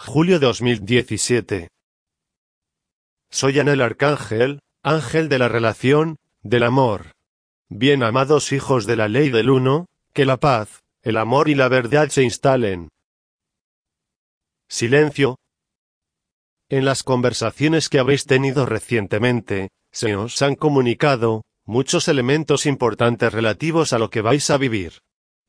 Julio 2017. Soy Anel Arcángel, ángel de la relación, del amor. Bien amados hijos de la ley del uno, que la paz, el amor y la verdad se instalen. Silencio. En las conversaciones que habéis tenido recientemente, se os han comunicado muchos elementos importantes relativos a lo que vais a vivir.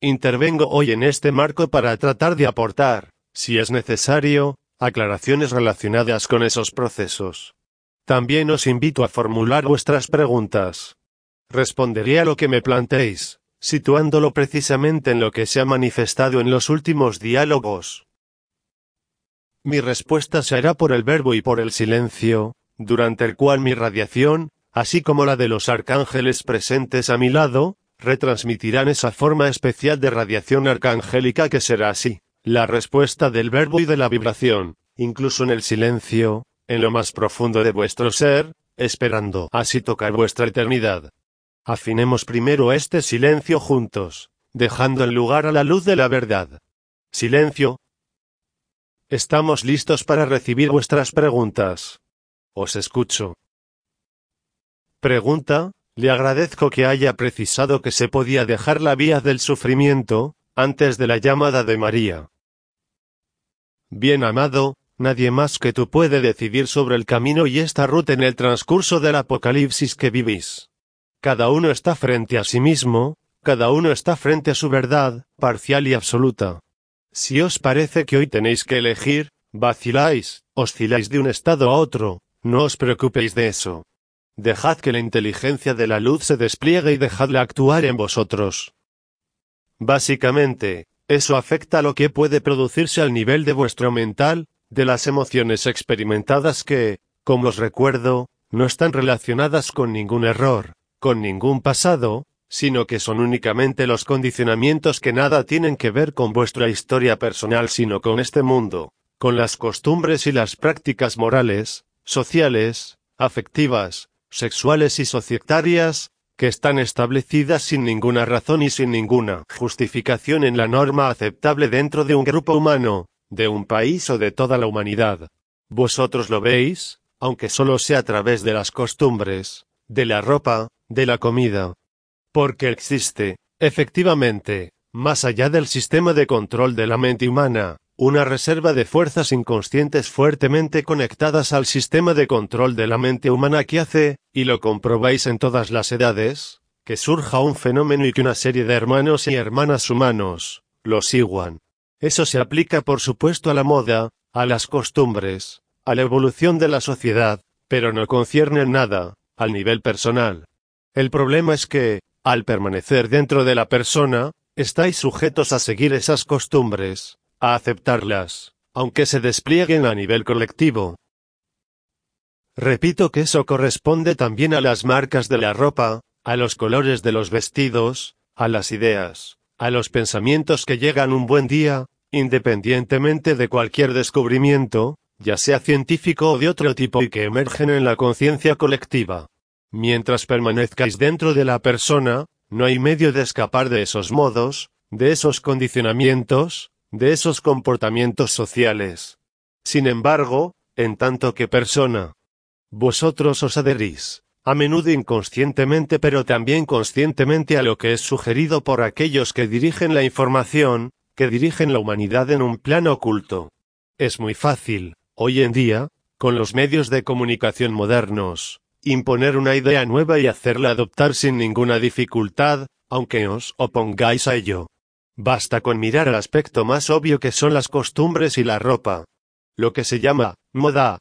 Intervengo hoy en este marco para tratar de aportar, si es necesario, aclaraciones relacionadas con esos procesos. También os invito a formular vuestras preguntas. Responderé a lo que me planteéis, situándolo precisamente en lo que se ha manifestado en los últimos diálogos. Mi respuesta se hará por el verbo y por el silencio, durante el cual mi radiación, así como la de los arcángeles presentes a mi lado, retransmitirán esa forma especial de radiación arcangélica que será así, la respuesta del verbo y de la vibración, incluso en el silencio, en lo más profundo de vuestro ser, esperando así tocar vuestra eternidad. Afinemos primero este silencio juntos, dejando el lugar a la luz de la verdad. Silencio. Estamos listos para recibir vuestras preguntas. Os escucho. Pregunta, le agradezco que haya precisado que se podía dejar la vía del sufrimiento, antes de la llamada de María. Bien amado, nadie más que tú puede decidir sobre el camino y esta ruta en el transcurso del apocalipsis que vivís. Cada uno está frente a sí mismo, cada uno está frente a su verdad, parcial y absoluta. Si os parece que hoy tenéis que elegir, vaciláis, osciláis de un estado a otro, no os preocupéis de eso. Dejad que la inteligencia de la luz se despliegue y dejadla actuar en vosotros. Básicamente, eso afecta lo que puede producirse al nivel de vuestro mental, de las emociones experimentadas que, como os recuerdo, no están relacionadas con ningún error, con ningún pasado, sino que son únicamente los condicionamientos que nada tienen que ver con vuestra historia personal sino con este mundo, con las costumbres y las prácticas morales, sociales, afectivas, sexuales y societarias, que están establecidas sin ninguna razón y sin ninguna justificación en la norma aceptable dentro de un grupo humano, de un país o de toda la humanidad. Vosotros lo veis, aunque solo sea a través de las costumbres, de la ropa, de la comida. Porque existe, efectivamente, más allá del sistema de control de la mente humana, una reserva de fuerzas inconscientes fuertemente conectadas al sistema de control de la mente humana que hace, y lo comprobáis en todas las edades, que surja un fenómeno y que una serie de hermanos y hermanas humanos lo sigan. Eso se aplica por supuesto a la moda, a las costumbres, a la evolución de la sociedad, pero no concierne nada, al nivel personal. El problema es que, al permanecer dentro de la persona, estáis sujetos a seguir esas costumbres, a aceptarlas, aunque se desplieguen a nivel colectivo. Repito que eso corresponde también a las marcas de la ropa, a los colores de los vestidos, a las ideas, a los pensamientos que llegan un buen día, independientemente de cualquier descubrimiento, ya sea científico o de otro tipo y que emergen en la conciencia colectiva. Mientras permanezcáis dentro de la persona, no hay medio de escapar de esos modos, de esos condicionamientos, de esos comportamientos sociales. Sin embargo, en tanto que persona, vosotros os adherís, a menudo inconscientemente pero también conscientemente a lo que es sugerido por aquellos que dirigen la información, que dirigen la humanidad en un plano oculto. Es muy fácil, hoy en día, con los medios de comunicación modernos, imponer una idea nueva y hacerla adoptar sin ninguna dificultad, aunque os opongáis a ello. Basta con mirar el aspecto más obvio que son las costumbres y la ropa. Lo que se llama moda.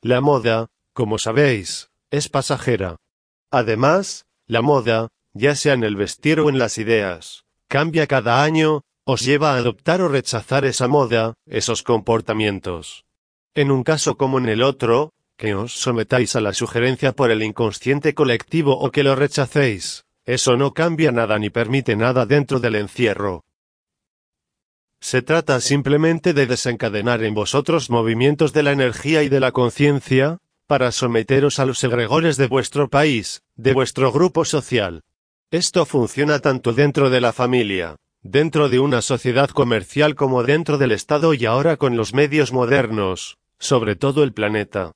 La moda, como sabéis, es pasajera. Además, la moda, ya sea en el vestir o en las ideas, cambia cada año, os lleva a adoptar o rechazar esa moda, esos comportamientos. En un caso como en el otro, que os sometáis a la sugerencia por el inconsciente colectivo o que lo rechacéis, eso no cambia nada ni permite nada dentro del encierro. Se trata simplemente de desencadenar en vosotros movimientos de la energía y de la conciencia, para someteros a los egregores de vuestro país, de vuestro grupo social. Esto funciona tanto dentro de la familia, dentro de una sociedad comercial como dentro del Estado y ahora con los medios modernos, sobre todo el planeta.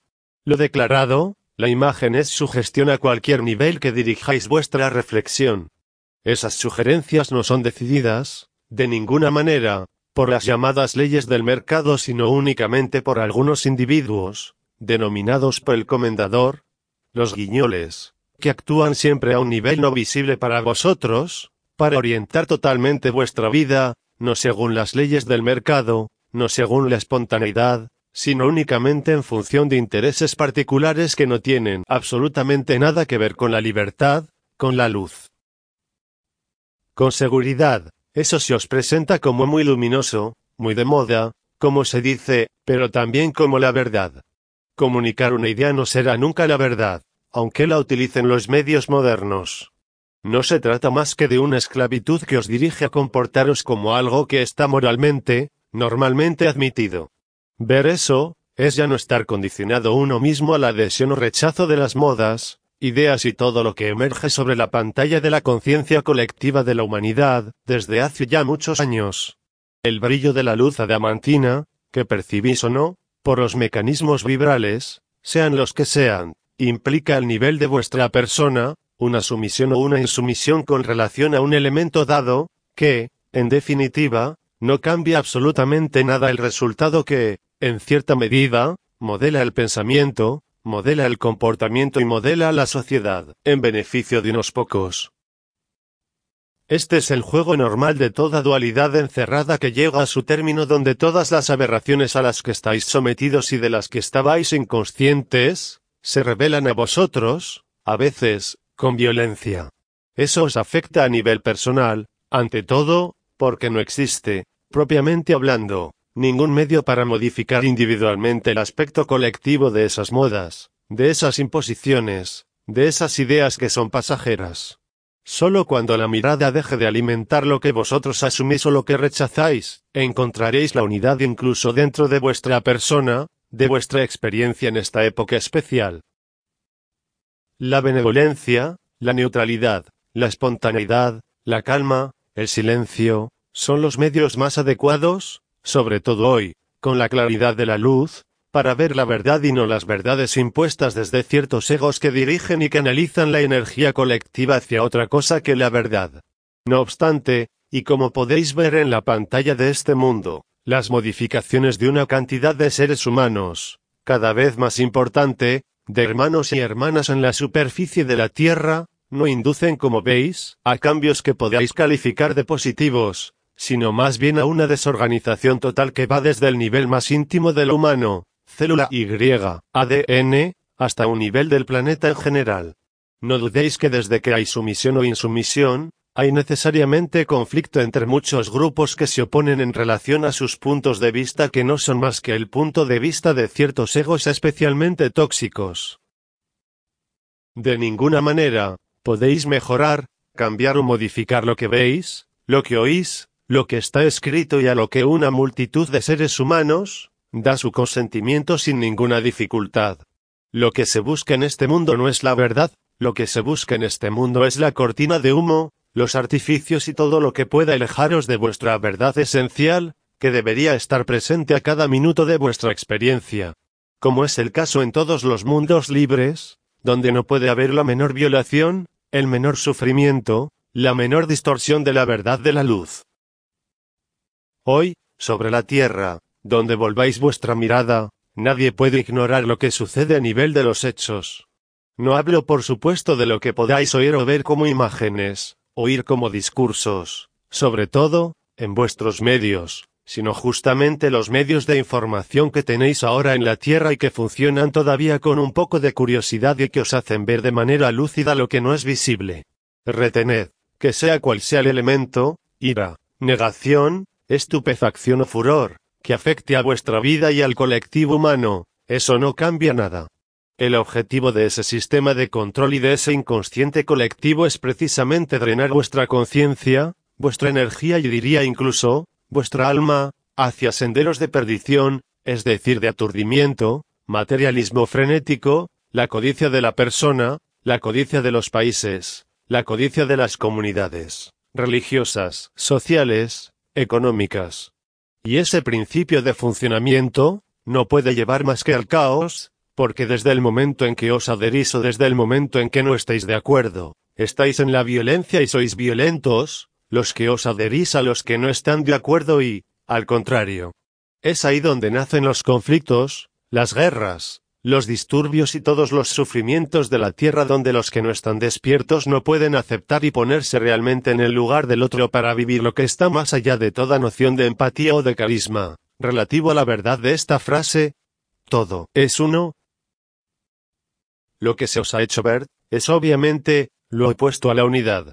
Lo declarado, la imagen es sugestión a cualquier nivel que dirijáis vuestra reflexión. Esas sugerencias no son decididas, de ninguna manera, por las llamadas leyes del mercado, sino únicamente por algunos individuos, denominados por el comendador, los guiñoles, que actúan siempre a un nivel no visible para vosotros, para orientar totalmente vuestra vida, no según las leyes del mercado, no según la espontaneidad, sino únicamente en función de intereses particulares que no tienen absolutamente nada que ver con la libertad, con la luz. Con seguridad, eso se os presenta como muy luminoso, muy de moda, como se dice, pero también como la verdad. Comunicar una idea no será nunca la verdad, aunque la utilicen los medios modernos. No se trata más que de una esclavitud que os dirige a comportaros como algo que está moralmente, normalmente admitido. Ver eso, es ya no estar condicionado uno mismo a la adhesión o rechazo de las modas, ideas y todo lo que emerge sobre la pantalla de la conciencia colectiva de la humanidad, desde hace ya muchos años. El brillo de la luz adamantina, que percibís o no, por los mecanismos vibrales, sean los que sean, implica el nivel de vuestra persona, una sumisión o una insumisión con relación a un elemento dado, que, en definitiva, no cambia absolutamente nada el resultado que, en cierta medida, modela el pensamiento, modela el comportamiento y modela la sociedad, en beneficio de unos pocos. Este es el juego normal de toda dualidad encerrada que llega a su término donde todas las aberraciones a las que estáis sometidos y de las que estabais inconscientes, se revelan a vosotros, a veces, con violencia. Eso os afecta a nivel personal, ante todo, porque no existe, propiamente hablando, ningún medio para modificar individualmente el aspecto colectivo de esas modas, de esas imposiciones, de esas ideas que son pasajeras. Solo cuando la mirada deje de alimentar lo que vosotros asumís o lo que rechazáis, encontraréis la unidad incluso dentro de vuestra persona, de vuestra experiencia en esta época especial. La benevolencia, la neutralidad, la espontaneidad, la calma, el silencio, son los medios más adecuados, sobre todo hoy, con la claridad de la luz, para ver la verdad y no las verdades impuestas desde ciertos egos que dirigen y canalizan la energía colectiva hacia otra cosa que la verdad. No obstante, y como podéis ver en la pantalla de este mundo, las modificaciones de una cantidad de seres humanos, cada vez más importante, de hermanos y hermanas en la superficie de la Tierra, no inducen, como veis, a cambios que podáis calificar de positivos, sino más bien a una desorganización total que va desde el nivel más íntimo del humano, célula Y, ADN, hasta un nivel del planeta en general. No dudéis que desde que hay sumisión o insumisión, hay necesariamente conflicto entre muchos grupos que se oponen en relación a sus puntos de vista que no son más que el punto de vista de ciertos egos especialmente tóxicos. De ninguna manera, podéis mejorar, cambiar o modificar lo que veis, lo que oís, lo que está escrito y a lo que una multitud de seres humanos, da su consentimiento sin ninguna dificultad. Lo que se busca en este mundo no es la verdad, lo que se busca en este mundo es la cortina de humo, los artificios y todo lo que pueda alejaros de vuestra verdad esencial, que debería estar presente a cada minuto de vuestra experiencia. Como es el caso en todos los mundos libres, donde no puede haber la menor violación, el menor sufrimiento, la menor distorsión de la verdad de la luz. Hoy, sobre la tierra, donde volváis vuestra mirada, nadie puede ignorar lo que sucede a nivel de los hechos. No hablo por supuesto de lo que podáis oír o ver como imágenes, oír como discursos, sobre todo, en vuestros medios, sino justamente los medios de información que tenéis ahora en la Tierra y que funcionan todavía con un poco de curiosidad y que os hacen ver de manera lúcida lo que no es visible. Retened, que sea cual sea el elemento, ira, negación, estupefacción o furor, que afecte a vuestra vida y al colectivo humano, eso no cambia nada. El objetivo de ese sistema de control y de ese inconsciente colectivo es precisamente drenar vuestra conciencia, vuestra energía y diría incluso, vuestra alma, hacia senderos de perdición, es decir, de aturdimiento, materialismo frenético, la codicia de la persona, la codicia de los países, la codicia de las comunidades, religiosas, sociales, económicas. Y ese principio de funcionamiento, no puede llevar más que al caos, porque desde el momento en que os adherís o desde el momento en que no estáis de acuerdo, estáis en la violencia y sois violentos, los que os adherís a los que no están de acuerdo y, al contrario. Es ahí donde nacen los conflictos, las guerras, los disturbios y todos los sufrimientos de la tierra donde los que no están despiertos no pueden aceptar y ponerse realmente en el lugar del otro para vivir lo que está más allá de toda noción de empatía o de carisma. Relativo a la verdad de esta frase, todo es uno. Lo que se os ha hecho ver, es obviamente, lo opuesto a la unidad.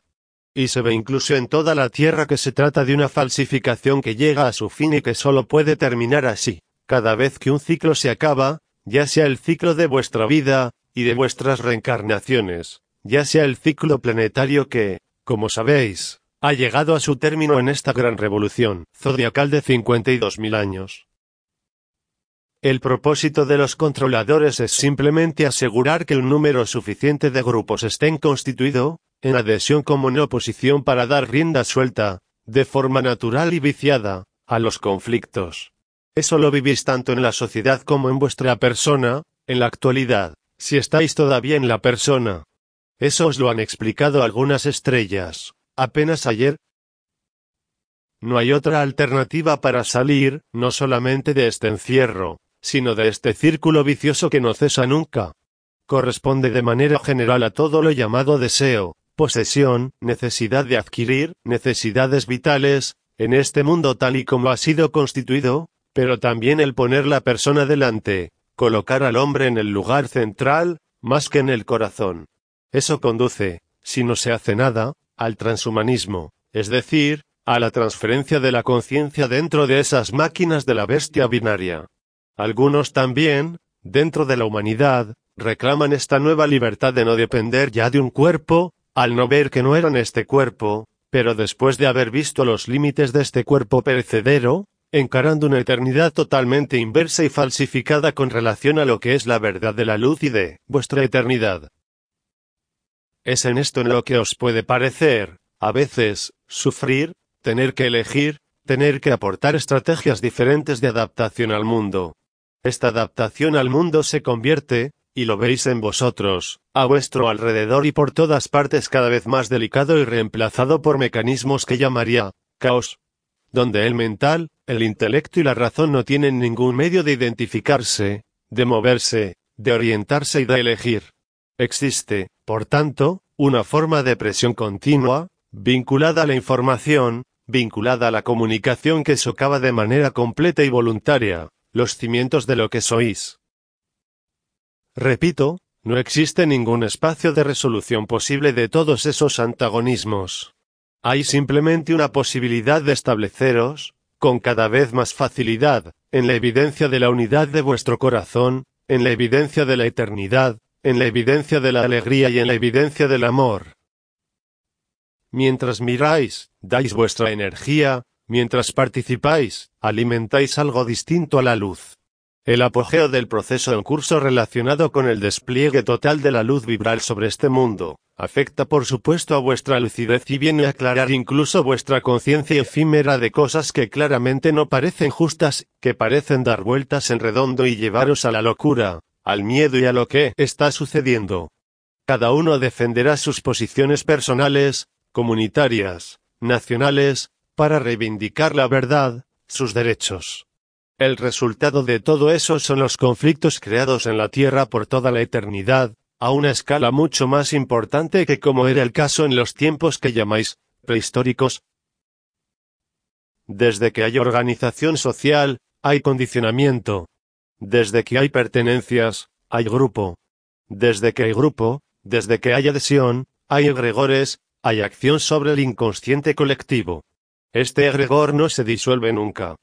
Y se ve incluso en toda la tierra que se trata de una falsificación que llega a su fin y que solo puede terminar así. Cada vez que un ciclo se acaba, ya sea el ciclo de vuestra vida, y de vuestras reencarnaciones, ya sea el ciclo planetario que, como sabéis, ha llegado a su término en esta gran revolución zodiacal de 52.000 años. El propósito de los controladores es simplemente asegurar que un número suficiente de grupos estén constituido, en adhesión como en oposición para dar rienda suelta, de forma natural y viciada, a los conflictos. Eso lo vivís tanto en la sociedad como en vuestra persona, en la actualidad, si estáis todavía en la persona. Eso os lo han explicado algunas estrellas, apenas ayer. No hay otra alternativa para salir, no solamente de este encierro, sino de este círculo vicioso que no cesa nunca. Corresponde de manera general a todo lo llamado deseo, posesión, necesidad de adquirir, necesidades vitales, en este mundo tal y como ha sido constituido, pero también el poner la persona delante, colocar al hombre en el lugar central, más que en el corazón. Eso conduce, si no se hace nada, al transhumanismo, es decir, a la transferencia de la conciencia dentro de esas máquinas de la bestia binaria. Algunos también, dentro de la humanidad, reclaman esta nueva libertad de no depender ya de un cuerpo, al no ver que no eran este cuerpo, pero después de haber visto los límites de este cuerpo perecedero, encarando una eternidad totalmente inversa y falsificada con relación a lo que es la verdad de la luz y de vuestra eternidad. Es en esto en lo que os puede parecer, a veces, sufrir, tener que elegir, tener que aportar estrategias diferentes de adaptación al mundo. Esta adaptación al mundo se convierte, y lo veis en vosotros, a vuestro alrededor y por todas partes cada vez más delicado y reemplazado por mecanismos que llamaría caos, donde el mental, el intelecto y la razón no tienen ningún medio de identificarse, de moverse, de orientarse y de elegir. Existe, por tanto, una forma de presión continua, vinculada a la información, vinculada a la comunicación que socava de manera completa y voluntaria, los cimientos de lo que sois. Repito, no existe ningún espacio de resolución posible de todos esos antagonismos. Hay simplemente una posibilidad de estableceros, con cada vez más facilidad, en la evidencia de la unidad de vuestro corazón, en la evidencia de la eternidad, en la evidencia de la alegría y en la evidencia del amor. Mientras miráis, dais vuestra energía, mientras participáis, alimentáis algo distinto a la luz. El apogeo del proceso en curso relacionado con el despliegue total de la luz vibral sobre este mundo, afecta por supuesto a vuestra lucidez y viene a aclarar incluso vuestra conciencia efímera de cosas que claramente no parecen justas, que parecen dar vueltas en redondo y llevaros a la locura, al miedo y a lo que está sucediendo. Cada uno defenderá sus posiciones personales, comunitarias, nacionales, para reivindicar la verdad, sus derechos. El resultado de todo eso son los conflictos creados en la Tierra por toda la eternidad, a una escala mucho más importante que como era el caso en los tiempos que llamáis prehistóricos. Desde que hay organización social, hay condicionamiento. Desde que hay pertenencias, hay grupo. Desde que hay grupo, desde que hay adhesión, hay egregores, hay acción sobre el inconsciente colectivo. Este egregor no se disuelve nunca.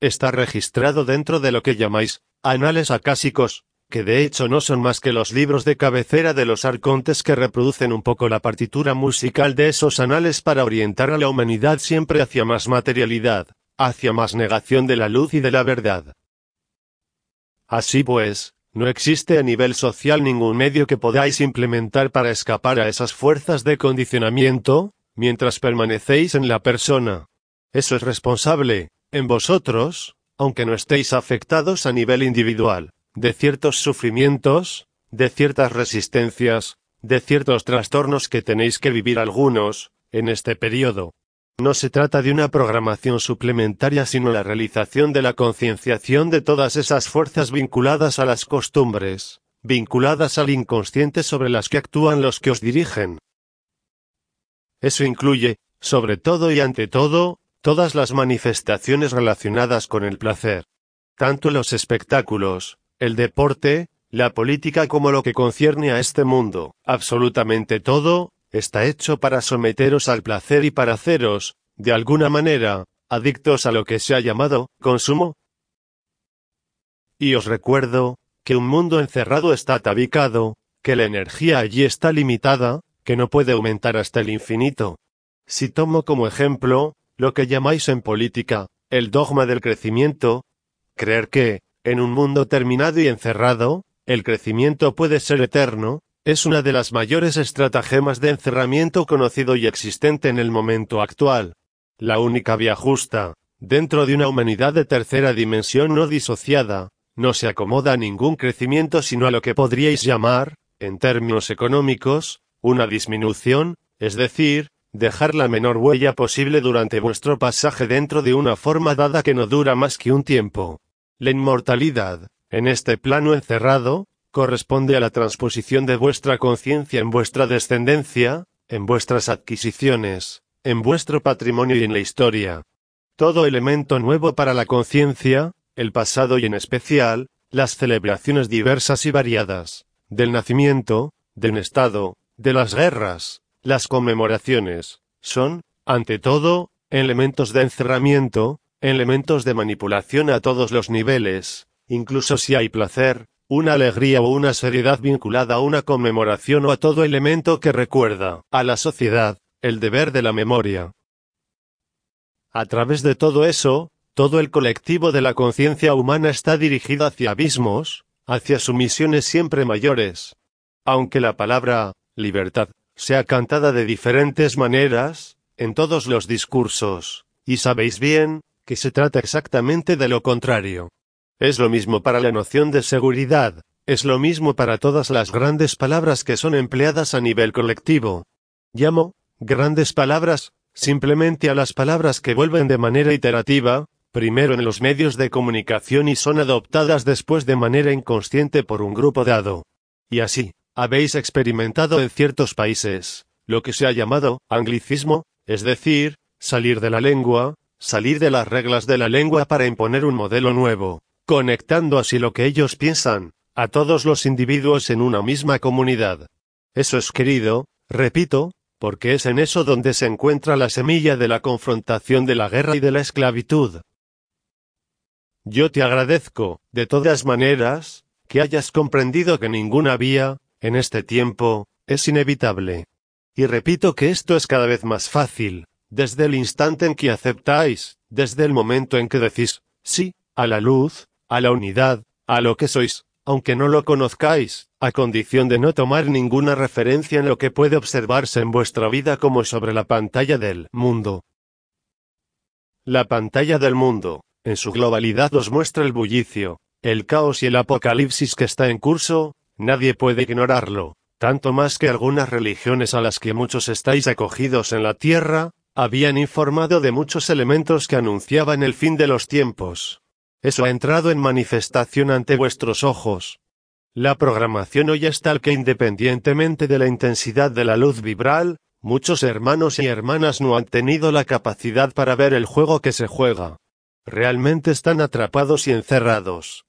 Está registrado dentro de lo que llamáis anales acásicos, que de hecho no son más que los libros de cabecera de los arcontes que reproducen un poco la partitura musical de esos anales para orientar a la humanidad siempre hacia más materialidad, hacia más negación de la luz y de la verdad. Así pues, no existe a nivel social ningún medio que podáis implementar para escapar a esas fuerzas de condicionamiento, mientras permanecéis en la persona. Eso es responsable, en vosotros, aunque no estéis afectados a nivel individual, de ciertos sufrimientos, de ciertas resistencias, de ciertos trastornos que tenéis que vivir algunos, en este periodo. No se trata de una programación suplementaria sino la realización de la concienciación de todas esas fuerzas vinculadas a las costumbres, vinculadas al inconsciente sobre las que actúan los que os dirigen. Eso incluye, sobre todo y ante todo, todas las manifestaciones relacionadas con el placer. Tanto los espectáculos, el deporte, la política como lo que concierne a este mundo, absolutamente todo, está hecho para someteros al placer y para haceros, de alguna manera, adictos a lo que se ha llamado consumo. Y os recuerdo, que un mundo encerrado está tabicado, que la energía allí está limitada, que no puede aumentar hasta el infinito. Si tomo como ejemplo, lo que llamáis en política, el dogma del crecimiento, creer que, en un mundo terminado y encerrado, el crecimiento puede ser eterno, es una de las mayores estratagemas de encerramiento conocido y existente en el momento actual. La única vía justa, dentro de una humanidad de tercera dimensión no disociada, no se acomoda a ningún crecimiento sino a lo que podríais llamar, en términos económicos, una disminución, es decir, dejar la menor huella posible durante vuestro pasaje dentro de una forma dada que no dura más que un tiempo. La inmortalidad, en este plano encerrado, corresponde a la transposición de vuestra conciencia en vuestra descendencia, en vuestras adquisiciones, en vuestro patrimonio y en la historia. Todo elemento nuevo para la conciencia, el pasado y en especial, las celebraciones diversas y variadas, del nacimiento, del estado, de las guerras, las conmemoraciones, son, ante todo, elementos de encerramiento, elementos de manipulación a todos los niveles, incluso si hay placer, una alegría o una seriedad vinculada a una conmemoración o a todo elemento que recuerda a la sociedad, el deber de la memoria. A través de todo eso, todo el colectivo de la conciencia humana está dirigido hacia abismos, hacia sumisiones siempre mayores. Aunque la palabra libertad sea cantada de diferentes maneras, en todos los discursos, y sabéis bien, que se trata exactamente de lo contrario. Es lo mismo para la noción de seguridad, es lo mismo para todas las grandes palabras que son empleadas a nivel colectivo. Llamo, grandes palabras, simplemente a las palabras que vuelven de manera iterativa, primero en los medios de comunicación y son adoptadas después de manera inconsciente por un grupo dado. Y así, habéis experimentado en ciertos países, lo que se ha llamado anglicismo, es decir, salir de la lengua, salir de las reglas de la lengua para imponer un modelo nuevo, conectando así lo que ellos piensan, a todos los individuos en una misma comunidad. Eso es querido, repito, porque es en eso donde se encuentra la semilla de la confrontación de la guerra y de la esclavitud. Yo te agradezco, de todas maneras, que hayas comprendido que ninguna vía, en este tiempo, es inevitable. Y repito que esto es cada vez más fácil, desde el instante en que aceptáis, desde el momento en que decís, sí, a la luz, a la unidad, a lo que sois, aunque no lo conozcáis, a condición de no tomar ninguna referencia en lo que puede observarse en vuestra vida como sobre la pantalla del mundo. La pantalla del mundo, en su globalidad os muestra el bullicio, el caos y el apocalipsis que está en curso, nadie puede ignorarlo, tanto más que algunas religiones a las que muchos estáis acogidos en la tierra, habían informado de muchos elementos que anunciaban el fin de los tiempos. Eso ha entrado en manifestación ante vuestros ojos. La programación hoy es tal que independientemente de la intensidad de la luz vibral, muchos hermanos y hermanas no han tenido la capacidad para ver el juego que se juega. Realmente están atrapados y encerrados.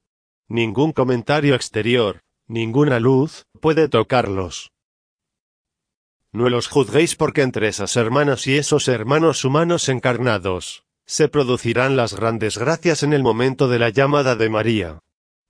Ningún comentario exterior, ninguna luz, puede tocarlos. No los juzguéis porque entre esas hermanas y esos hermanos humanos encarnados, se producirán las grandes gracias en el momento de la llamada de María.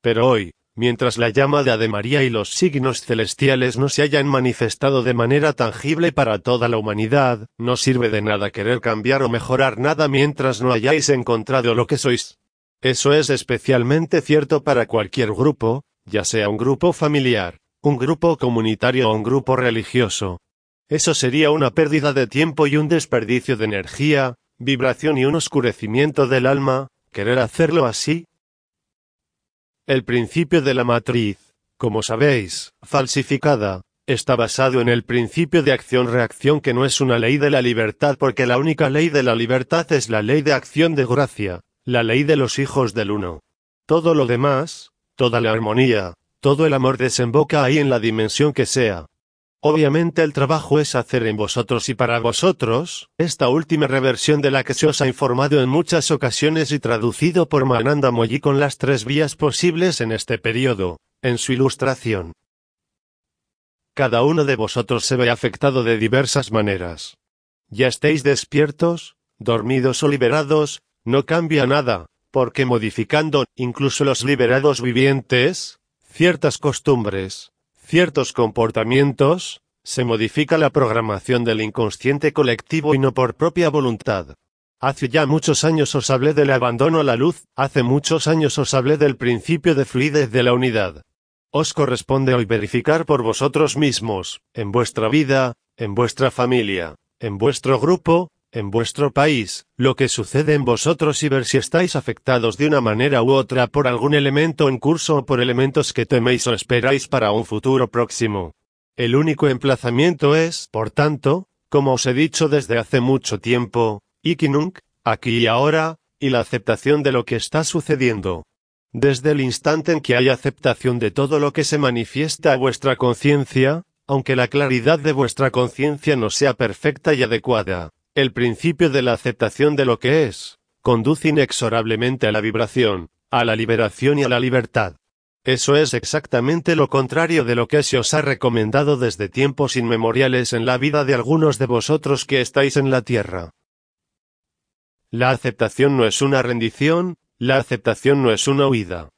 Pero hoy, mientras la llamada de María y los signos celestiales no se hayan manifestado de manera tangible para toda la humanidad, no sirve de nada querer cambiar o mejorar nada mientras no hayáis encontrado lo que sois. Eso es especialmente cierto para cualquier grupo, ya sea un grupo familiar, un grupo comunitario o un grupo religioso. Eso sería una pérdida de tiempo y un desperdicio de energía, vibración y un oscurecimiento del alma, querer hacerlo así. El principio de la matriz, como sabéis, falsificada, está basado en el principio de acción-reacción que no es una ley de la libertad porque la única ley de la libertad es la ley de acción de gracia, la ley de los hijos del uno. Todo lo demás, toda la armonía, todo el amor desemboca ahí en la dimensión que sea. Obviamente el trabajo es hacer en vosotros y para vosotros, esta última reversión de la que se os ha informado en muchas ocasiones y traducido por Mananda Moyi con las tres vías posibles en este periodo, en su ilustración. Cada uno de vosotros se ve afectado de diversas maneras. Ya estéis despiertos, dormidos o liberados, no cambia nada, porque modificando, incluso los liberados vivientes, ciertas costumbres, ciertos comportamientos, se modifica la programación del inconsciente colectivo y no por propia voluntad. Hace ya muchos años os hablé del abandono a la luz, hace muchos años os hablé del principio de fluidez de la unidad. Os corresponde hoy verificar por vosotros mismos, en vuestra vida, en vuestra familia, en vuestro grupo, en vuestro país, lo que sucede en vosotros y ver si estáis afectados de una manera u otra por algún elemento en curso o por elementos que teméis o esperáis para un futuro próximo. El único emplazamiento es, por tanto, como os he dicho desde hace mucho tiempo, Ikinunk, aquí y ahora, y la aceptación de lo que está sucediendo. Desde el instante en que hay aceptación de todo lo que se manifiesta a vuestra conciencia, aunque la claridad de vuestra conciencia no sea perfecta y adecuada, el principio de la aceptación de lo que es, conduce inexorablemente a la vibración, a la liberación y a la libertad. Eso es exactamente lo contrario de lo que se os ha recomendado desde tiempos inmemoriales en la vida de algunos de vosotros que estáis en la tierra. La aceptación no es una rendición, la aceptación no es una huida.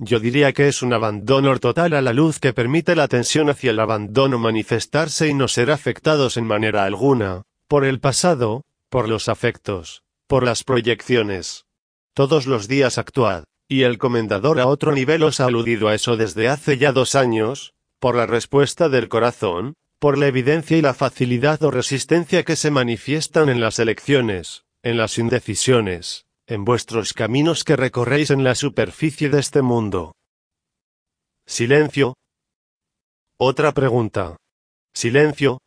Yo diría que es un abandono total a la luz que permite la tensión hacia el abandono manifestarse y no ser afectados en manera alguna, por el pasado, por los afectos, por las proyecciones. Todos los días actuad, y el comendador a otro nivel os ha aludido a eso desde hace ya dos años, por la respuesta del corazón, por la evidencia y la facilidad o resistencia que se manifiestan en las elecciones, en las indecisiones, en vuestros caminos que recorréis en la superficie de este mundo. Silencio. Otra pregunta. Silencio,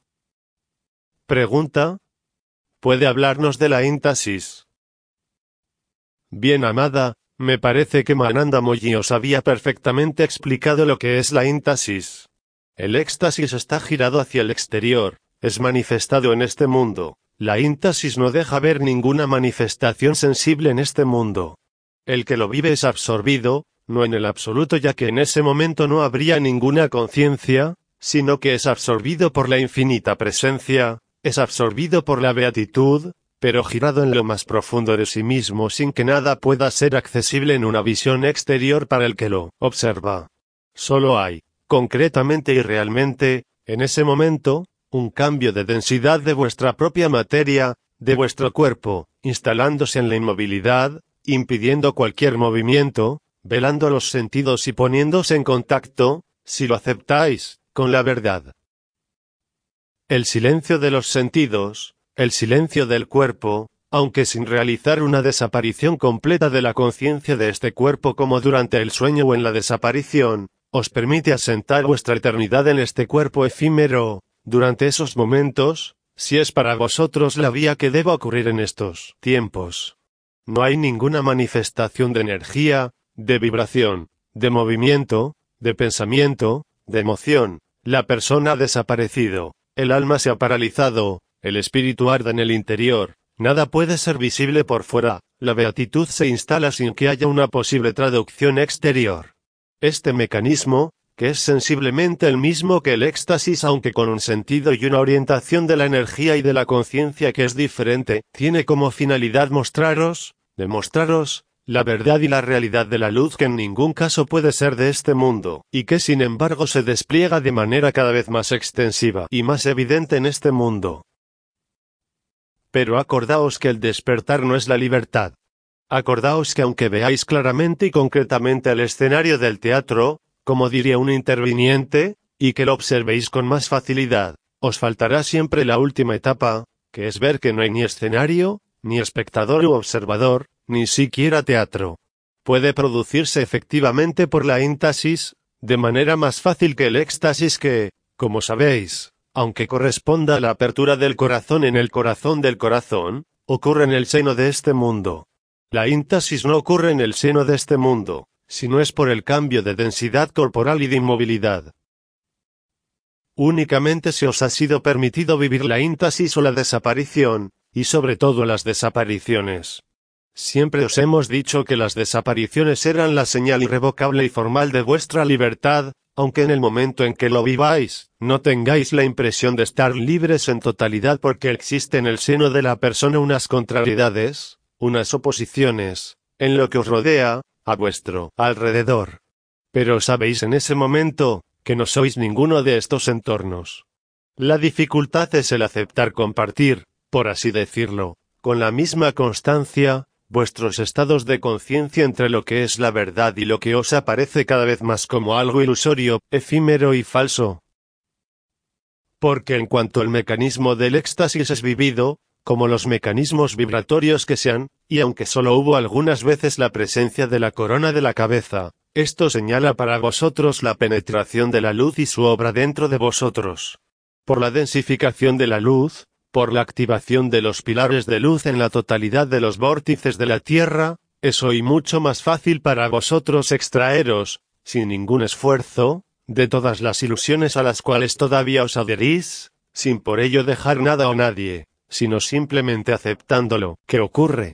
Pregunta. ¿Puede hablarnos de la íntasis? Bien amada, me parece que Mananda Moyi os había perfectamente explicado lo que es la íntasis. El éxtasis está girado hacia el exterior, es manifestado en este mundo. La íntasis no deja ver ninguna manifestación sensible en este mundo. El que lo vive es absorbido, no en el absoluto ya que en ese momento no habría ninguna conciencia, sino que es absorbido por la infinita presencia, es absorbido por la beatitud, pero girado en lo más profundo de sí mismo sin que nada pueda ser accesible en una visión exterior para el que lo observa. Solo hay, concretamente y realmente, en ese momento, un cambio de densidad de vuestra propia materia, de vuestro cuerpo, instalándose en la inmovilidad, impidiendo cualquier movimiento, velando los sentidos y poniéndose en contacto, si lo aceptáis, con la verdad. El silencio de los sentidos, el silencio del cuerpo, aunque sin realizar una desaparición completa de la conciencia de este cuerpo como durante el sueño o en la desaparición, os permite asentar vuestra eternidad en este cuerpo efímero, durante esos momentos, si es para vosotros la vía que deba ocurrir en estos tiempos. No hay ninguna manifestación de energía, de vibración, de movimiento, de pensamiento, de emoción, la persona ha desaparecido. El alma se ha paralizado, el espíritu arda en el interior, nada puede ser visible por fuera, la beatitud se instala sin que haya una posible traducción exterior. Este mecanismo, que es sensiblemente el mismo que el éxtasis aunque con un sentido y una orientación de la energía y de la conciencia que es diferente, tiene como finalidad mostraros, demostraros, la verdad y la realidad de la luz que en ningún caso puede ser de este mundo, y que sin embargo se despliega de manera cada vez más extensiva y más evidente en este mundo. Pero acordaos que el despertar no es la libertad. Acordaos que aunque veáis claramente y concretamente el escenario del teatro, como diría un interviniente, y que lo observéis con más facilidad, os faltará siempre la última etapa, que es ver que no hay ni escenario, ni espectador u observador, ni siquiera teatro. Puede producirse efectivamente por la íntasis, de manera más fácil que el éxtasis que, como sabéis, aunque corresponda a la apertura del corazón en el corazón del corazón, ocurre en el seno de este mundo. La íntasis no ocurre en el seno de este mundo, si no es por el cambio de densidad corporal y de inmovilidad. Únicamente se os ha sido permitido vivir la íntasis o la desaparición, y sobre todo las desapariciones. Siempre os hemos dicho que las desapariciones eran la señal irrevocable y formal de vuestra libertad, aunque en el momento en que lo viváis, no tengáis la impresión de estar libres en totalidad porque existe en el seno de la persona unas contrariedades, unas oposiciones, en lo que os rodea, a vuestro alrededor. Pero sabéis en ese momento, que no sois ninguno de estos entornos. La dificultad es el aceptar compartir, por así decirlo, con la misma constancia, vuestros estados de conciencia entre lo que es la verdad y lo que os aparece cada vez más como algo ilusorio, efímero y falso. Porque en cuanto el mecanismo del éxtasis es vivido, como los mecanismos vibratorios que sean, y aunque solo hubo algunas veces la presencia de la corona de la cabeza, esto señala para vosotros la penetración de la luz y su obra dentro de vosotros. Por la densificación de la luz, por la activación de los pilares de luz en la totalidad de los vórtices de la Tierra, es hoy mucho más fácil para vosotros extraeros, sin ningún esfuerzo, de todas las ilusiones a las cuales todavía os adherís, sin por ello dejar nada o nadie, sino simplemente aceptándolo, que ocurre.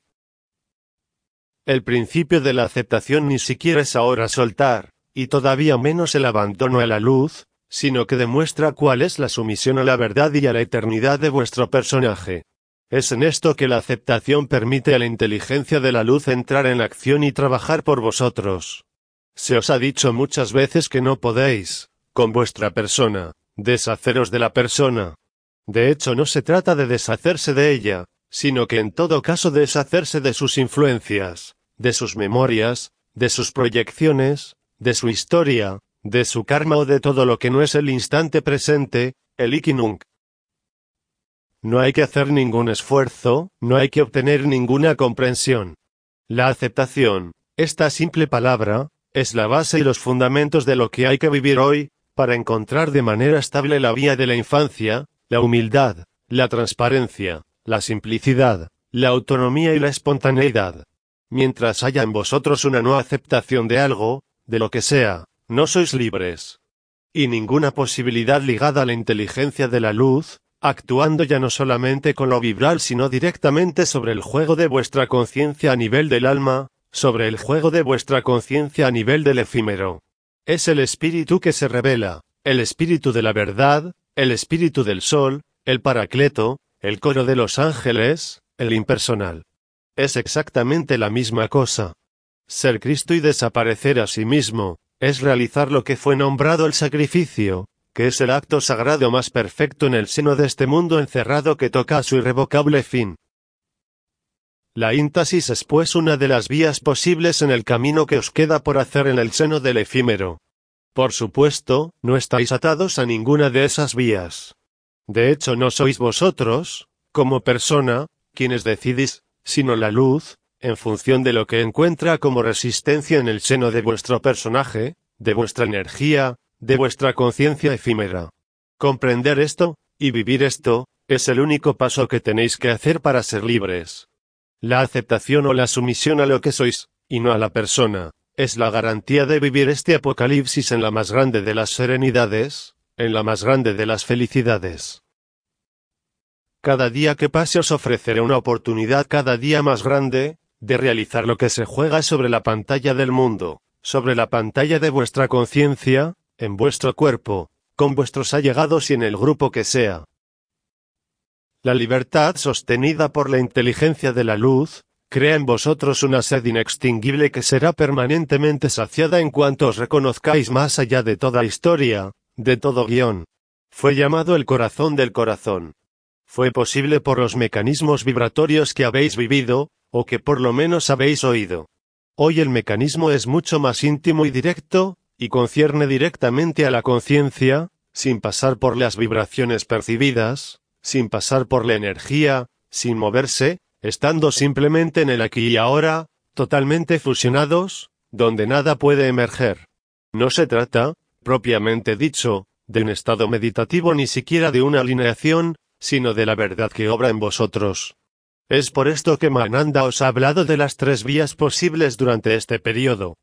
El principio de la aceptación ni siquiera es ahora soltar, y todavía menos el abandono a la luz, sino que demuestra cuál es la sumisión a la verdad y a la eternidad de vuestro personaje. Es en esto que la aceptación permite a la inteligencia de la luz entrar en acción y trabajar por vosotros. Se os ha dicho muchas veces que no podéis, con vuestra persona, deshaceros de la persona, de hecho, no se trata de deshacerse de ella, sino que en todo caso deshacerse de sus influencias, de sus memorias, de sus proyecciones, de su historia, de su karma o de todo lo que no es el instante presente, el ikinung. No hay que hacer ningún esfuerzo, no hay que obtener ninguna comprensión. La aceptación, esta simple palabra, es la base y los fundamentos de lo que hay que vivir hoy, para encontrar de manera estable la vía de la infancia, la humildad, la transparencia, la simplicidad, la autonomía y la espontaneidad. Mientras haya en vosotros una no aceptación de algo, de lo que sea, no sois libres. Y ninguna posibilidad ligada a la inteligencia de la luz, actuando ya no solamente con lo vibral sino directamente sobre el juego de vuestra conciencia a nivel del alma, sobre el juego de vuestra conciencia a nivel del efímero. Es el espíritu que se revela, el espíritu de la verdad, el espíritu del sol, el paracleto, el coro de los ángeles, el impersonal. Es exactamente la misma cosa. Ser Cristo y desaparecer a sí mismo, es realizar lo que fue nombrado el sacrificio, que es el acto sagrado más perfecto en el seno de este mundo encerrado que toca a su irrevocable fin. La íntasis es pues una de las vías posibles en el camino que os queda por hacer en el seno del efímero. Por supuesto, no estáis atados a ninguna de esas vías. De hecho, no sois vosotros, como persona, quienes decidís, sino la luz, en función de lo que encuentra como resistencia en el seno de vuestro personaje, de vuestra energía, de vuestra conciencia efímera. Comprender esto, y vivir esto, es el único paso que tenéis que hacer para ser libres. La aceptación o la sumisión a lo que sois, y no a la persona, es la garantía de vivir este apocalipsis en la más grande de las serenidades, en la más grande de las felicidades. Cada día que pase os ofreceré una oportunidad cada día más grande, de realizar lo que se juega sobre la pantalla del mundo, sobre la pantalla de vuestra conciencia, en vuestro cuerpo, con vuestros allegados y en el grupo que sea. La libertad sostenida por la inteligencia de la luz, crea en vosotros una sed inextinguible que será permanentemente saciada en cuanto os reconozcáis más allá de toda historia, de todo guion. Fue llamado el corazón del corazón. Fue posible por los mecanismos vibratorios que habéis vivido, o que por lo menos habéis oído. Hoy el mecanismo es mucho más íntimo y directo, y concierne directamente a la conciencia, sin pasar por las vibraciones percibidas, sin pasar por la energía, sin moverse, estando simplemente en el aquí y ahora, totalmente fusionados, donde nada puede emerger. No se trata, propiamente dicho, de un estado meditativo ni siquiera de una alineación, sino de la verdad que obra en vosotros. Es por esto que Mananda os ha hablado de las tres vías posibles durante este periodo.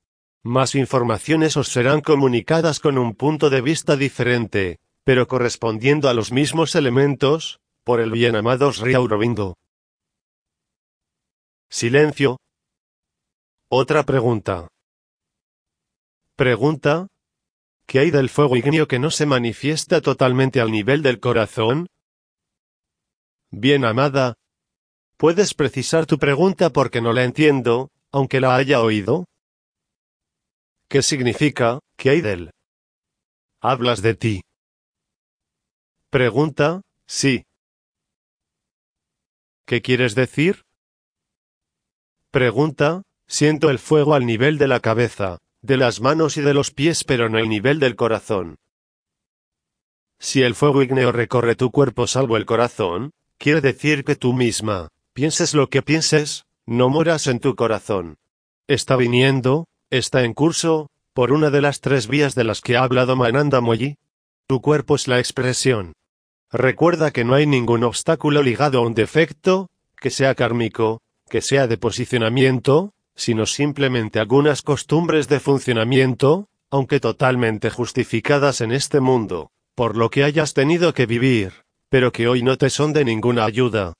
Más informaciones os serán comunicadas con un punto de vista diferente, pero correspondiendo a los mismos elementos, por el bien amado Sri Aurobindo. Silencio. Otra pregunta. Pregunta. ¿Qué hay del fuego ignio que no se manifiesta totalmente al nivel del corazón? Bien amada. ¿Puedes precisar tu pregunta porque no la entiendo, aunque la haya oído? ¿Qué significa, qué hay del? Hablas de ti. Pregunta, sí. ¿Qué quieres decir? Pregunta, siento el fuego al nivel de la cabeza, de las manos y de los pies pero no al nivel del corazón. Si el fuego ígneo recorre tu cuerpo salvo el corazón, quiere decir que tú misma, pienses lo que pienses, no moras en tu corazón. Está viniendo, está en curso, por una de las tres vías de las que ha hablado Mananda Moyi. Tu cuerpo es la expresión. Recuerda que no hay ningún obstáculo ligado a un defecto, que sea kármico, que sea de posicionamiento, sino simplemente algunas costumbres de funcionamiento, aunque totalmente justificadas en este mundo, por lo que hayas tenido que vivir, pero que hoy no te son de ninguna ayuda.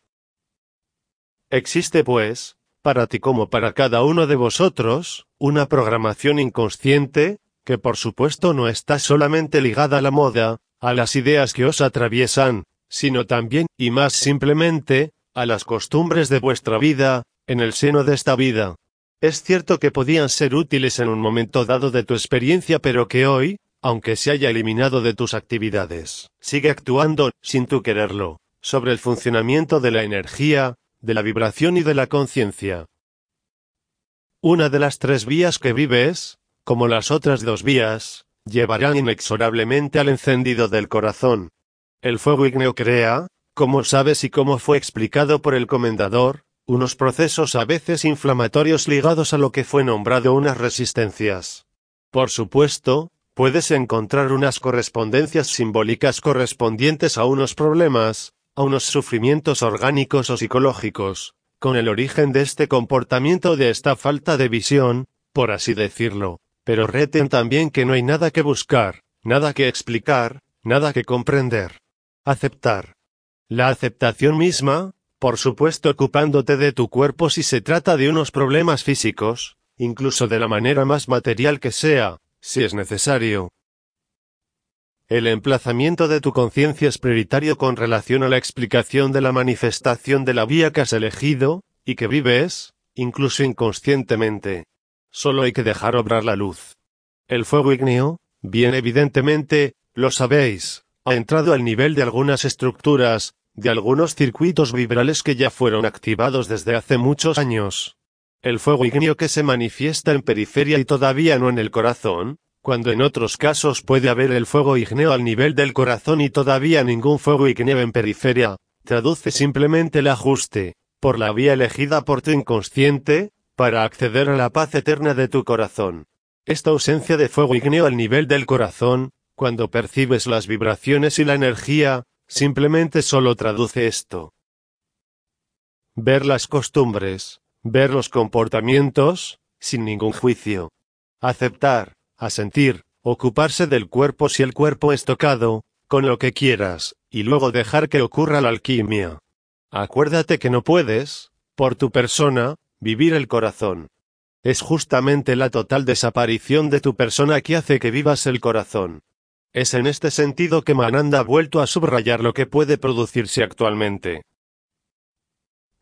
Existe pues, para ti como para cada uno de vosotros, una programación inconsciente, que por supuesto no está solamente ligada a la moda, a las ideas que os atraviesan, sino también, y más simplemente, a las costumbres de vuestra vida, en el seno de esta vida. Es cierto que podían ser útiles en un momento dado de tu experiencia, pero que hoy, aunque se haya eliminado de tus actividades, sigue actuando, sin tu quererlo, sobre el funcionamiento de la energía, de la vibración y de la conciencia. Una de las tres vías que vives, como las otras dos vías, llevarán inexorablemente al encendido del corazón. El fuego igneo crea, como sabes y como fue explicado por el comendador, unos procesos a veces inflamatorios ligados a lo que fue nombrado unas resistencias. Por supuesto, puedes encontrar unas correspondencias simbólicas correspondientes a unos problemas, a unos sufrimientos orgánicos o psicológicos, con el origen de este comportamiento de esta falta de visión, por así decirlo. Pero reten también que no hay nada que buscar, nada que explicar, nada que comprender. Aceptar. La aceptación misma, por supuesto ocupándote de tu cuerpo si se trata de unos problemas físicos, incluso de la manera más material que sea, si es necesario. El emplazamiento de tu conciencia es prioritario con relación a la explicación de la manifestación de la vía que has elegido, y que vives, incluso inconscientemente. Solo hay que dejar obrar la luz. El fuego igneo, bien evidentemente, lo sabéis, ha entrado al nivel de algunas estructuras, de algunos circuitos vibrales que ya fueron activados desde hace muchos años. El fuego igneo que se manifiesta en periferia y todavía no en el corazón, cuando en otros casos puede haber el fuego igneo al nivel del corazón y todavía ningún fuego igneo en periferia, traduce simplemente el ajuste, por la vía elegida por tu inconsciente, para acceder a la paz eterna de tu corazón. Esta ausencia de fuego igneo al nivel del corazón, cuando percibes las vibraciones y la energía, simplemente solo traduce esto. Ver las costumbres, ver los comportamientos, sin ningún juicio. Aceptar, asentir, ocuparse del cuerpo si el cuerpo es tocado, con lo que quieras, y luego dejar que ocurra la alquimia. Acuérdate que no puedes, por tu persona, vivir el corazón. Es justamente la total desaparición de tu persona que hace que vivas el corazón. Es en este sentido que Mananda ha vuelto a subrayar lo que puede producirse actualmente.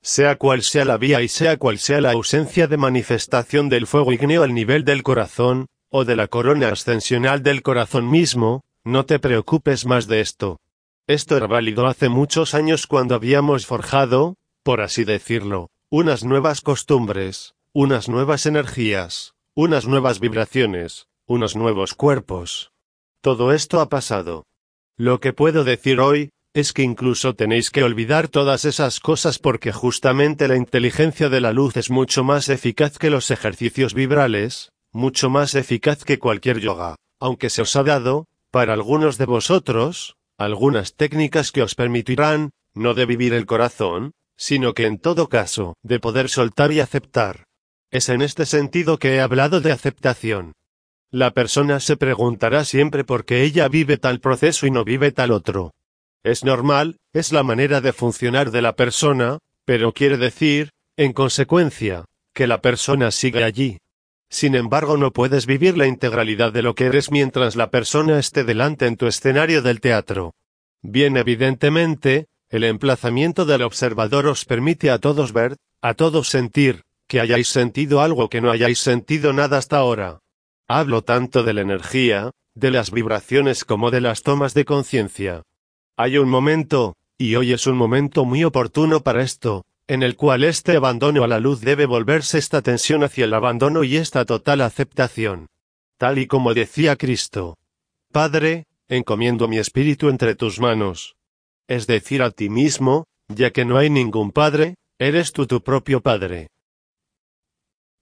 Sea cual sea la vía y sea cual sea la ausencia de manifestación del fuego igneo al nivel del corazón, o de la corona ascensional del corazón mismo, no te preocupes más de esto. Esto era válido hace muchos años cuando habíamos forjado, por así decirlo, unas nuevas costumbres, unas nuevas energías, unas nuevas vibraciones, unos nuevos cuerpos. Todo esto ha pasado. Lo que puedo decir hoy, es que incluso tenéis que olvidar todas esas cosas porque justamente la inteligencia de la luz es mucho más eficaz que los ejercicios vibrales, mucho más eficaz que cualquier yoga, aunque se os ha dado, para algunos de vosotros, algunas técnicas que os permitirán, no de vivir el corazón, sino que en todo caso, de poder soltar y aceptar. Es en este sentido que he hablado de aceptación. La persona se preguntará siempre por qué ella vive tal proceso y no vive tal otro. Es normal, es la manera de funcionar de la persona, pero quiere decir, en consecuencia, que la persona sigue allí. Sin embargo, no puedes vivir la integralidad de lo que eres mientras la persona esté delante en tu escenario del teatro. Bien evidentemente, el emplazamiento del observador os permite a todos ver, a todos sentir, que hayáis sentido algo que no hayáis sentido nada hasta ahora. Hablo tanto de la energía, de las vibraciones como de las tomas de conciencia. Hay un momento, y hoy es un momento muy oportuno para esto, en el cual este abandono a la luz debe volverse esta tensión hacia el abandono y esta total aceptación. Tal y como decía Cristo. Padre, encomiendo mi espíritu entre tus manos. Es decir, a ti mismo, ya que no hay ningún Padre, eres tú tu propio Padre.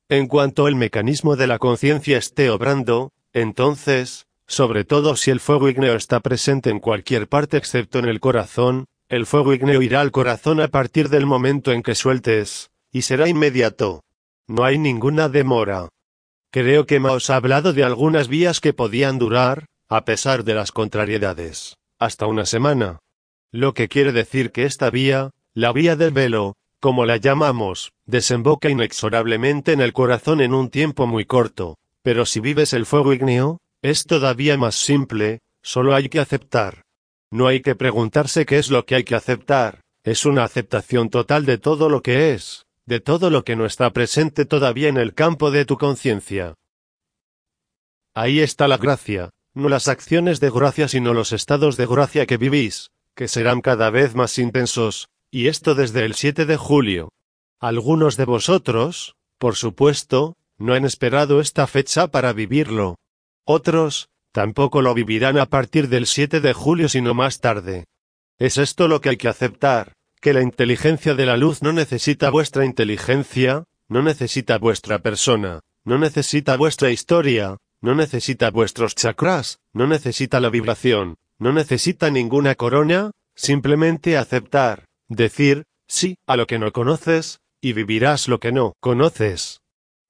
En cuanto el mecanismo de la conciencia esté obrando, entonces, sobre todo si el fuego igneo está presente en cualquier parte excepto en el corazón, el fuego igneo irá al corazón a partir del momento en que sueltes, y será inmediato. No hay ninguna demora. Creo que os ha hablado de algunas vías que podían durar, a pesar de las contrariedades, hasta una semana. Lo que quiere decir que esta vía, la vía del velo, como la llamamos, desemboca inexorablemente en el corazón en un tiempo muy corto, pero si vives el fuego igneo, es todavía más simple, solo hay que aceptar. No hay que preguntarse qué es lo que hay que aceptar, es una aceptación total de todo lo que es, de todo lo que no está presente todavía en el campo de tu conciencia. Ahí está la gracia, no las acciones de gracia sino los estados de gracia que vivís, que serán cada vez más intensos, y esto desde el 7 de julio. Algunos de vosotros, por supuesto, no han esperado esta fecha para vivirlo, otros, tampoco lo vivirán a partir del 7 de julio sino más tarde. Es esto lo que hay que aceptar, que la inteligencia de la luz no necesita vuestra inteligencia, no necesita vuestra persona, no necesita vuestra historia, no necesita vuestros chakras, no necesita la vibración, no necesita ninguna corona, simplemente aceptar, decir, sí, a lo que no conoces, y vivirás lo que no conoces.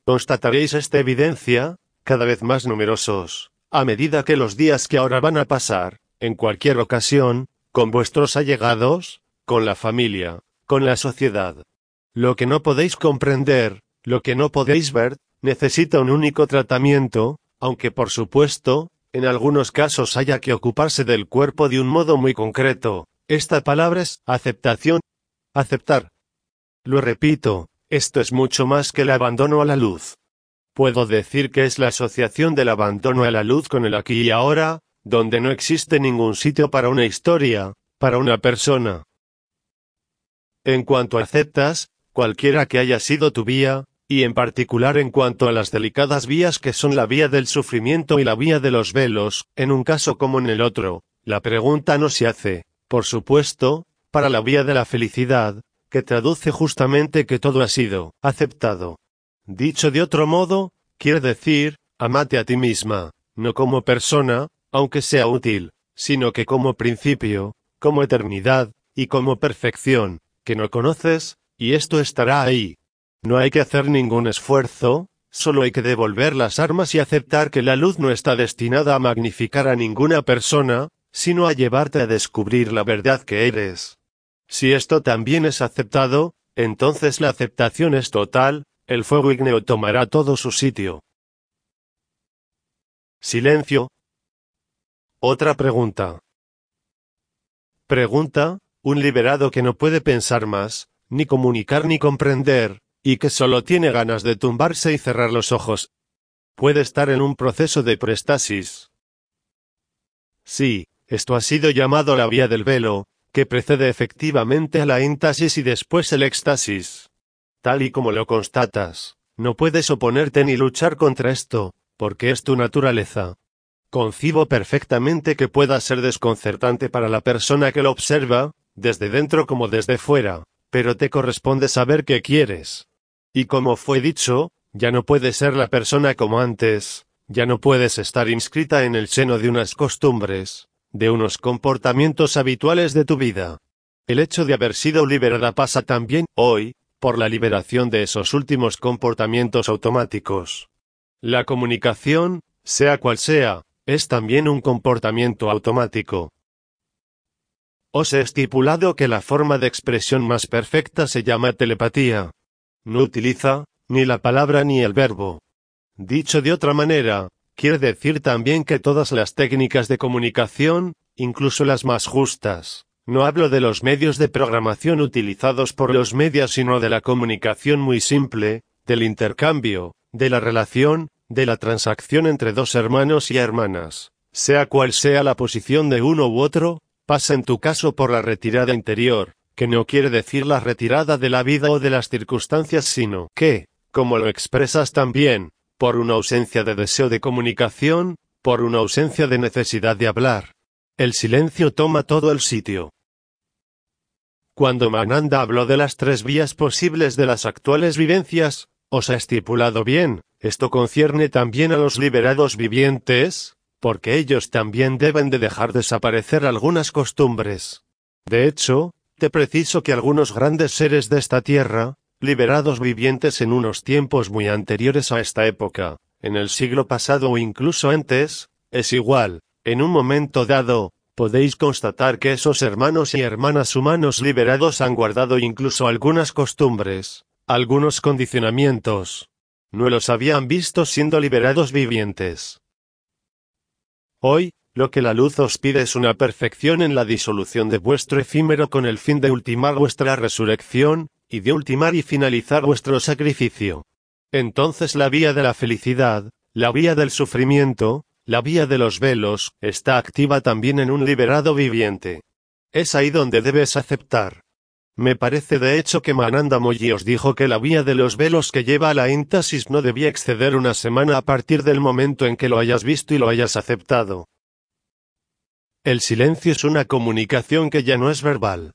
Constataréis esta evidencia, cada vez más numerosos, a medida que los días que ahora van a pasar, en cualquier ocasión, con vuestros allegados, con la familia, con la sociedad. Lo que no podéis comprender, lo que no podéis ver, necesita un único tratamiento, aunque por supuesto, en algunos casos haya que ocuparse del cuerpo de un modo muy concreto. Esta palabra es aceptación. Aceptar. Lo repito, esto es mucho más que el abandono a la luz. Puedo decir que es la asociación del abandono a la luz con el aquí y ahora, donde no existe ningún sitio para una historia, para una persona. En cuanto aceptas, cualquiera que haya sido tu vía, y en particular en cuanto a las delicadas vías que son la vía del sufrimiento y la vía de los velos, en un caso como en el otro, la pregunta no se hace, por supuesto, para la vía de la felicidad, que traduce justamente que todo ha sido aceptado. Dicho de otro modo, quiere decir, amate a ti misma, no como persona, aunque sea útil, sino que como principio, como eternidad, y como perfección, que no conoces, y esto estará ahí. No hay que hacer ningún esfuerzo, solo hay que devolver las armas y aceptar que la luz no está destinada a magnificar a ninguna persona, sino a llevarte a descubrir la verdad que eres. Si esto también es aceptado, entonces la aceptación es total, el fuego ígneo tomará todo su sitio. Silencio. Otra pregunta. Pregunta, un liberado que no puede pensar más, ni comunicar ni comprender, y que solo tiene ganas de tumbarse y cerrar los ojos. Puede estar en un proceso de prestasis. Sí, esto ha sido llamado la vía del velo, que precede efectivamente a la éntasis y después el éxtasis. Tal y como lo constatas, no puedes oponerte ni luchar contra esto, porque es tu naturaleza. Concibo perfectamente que pueda ser desconcertante para la persona que lo observa, desde dentro como desde fuera, pero te corresponde saber qué quieres. Y como fue dicho, ya no puedes ser la persona como antes, ya no puedes estar inscrita en el seno de unas costumbres, de unos comportamientos habituales de tu vida. El hecho de haber sido liberada pasa también, hoy, por la liberación de esos últimos comportamientos automáticos. La comunicación, sea cual sea, es también un comportamiento automático. Os he estipulado que la forma de expresión más perfecta se llama telepatía. No utiliza, ni la palabra ni el verbo. Dicho de otra manera, quiere decir también que todas las técnicas de comunicación, incluso las más justas, no hablo de los medios de programación utilizados por los medios sino de la comunicación muy simple, del intercambio, de la relación, de la transacción entre dos hermanos y hermanas, sea cual sea la posición de uno u otro, pasa en tu caso por la retirada interior, que no quiere decir la retirada de la vida o de las circunstancias, sino que, como lo expresas también, por una ausencia de deseo de comunicación, por una ausencia de necesidad de hablar. El silencio toma todo el sitio. Cuando Mananda habló de las tres vías posibles de las actuales vivencias, os ha estipulado bien, esto concierne también a los liberados vivientes, porque ellos también deben de dejar desaparecer algunas costumbres. De hecho, te preciso que algunos grandes seres de esta tierra, liberados vivientes en unos tiempos muy anteriores a esta época, en el siglo pasado o incluso antes, es igual, en un momento dado, podéis constatar que esos hermanos y hermanas humanos liberados han guardado incluso algunas costumbres, algunos condicionamientos. No los habían visto siendo liberados vivientes. Hoy, lo que la luz os pide es una perfección en la disolución de vuestro efímero con el fin de ultimar vuestra resurrección, y de ultimar y finalizar vuestro sacrificio. Entonces la vía de la felicidad, la vía del sufrimiento, la vía de los velos, está activa también en un liberado viviente. Es ahí donde debes aceptar. Me parece de hecho que Mananda Moyi os dijo que la vía de los velos que lleva a la íntasis no debía exceder una semana a partir del momento en que lo hayas visto y lo hayas aceptado. El silencio es una comunicación que ya no es verbal.